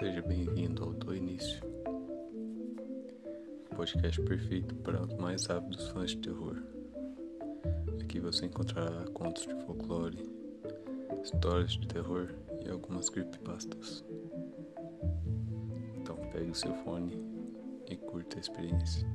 Seja bem-vindo ao Do Início, podcast perfeito para os mais ávidos fãs de terror. Aqui você encontrará contos de folclore, histórias de terror e algumas creepypastas. Então pegue o seu fone e curta a experiência.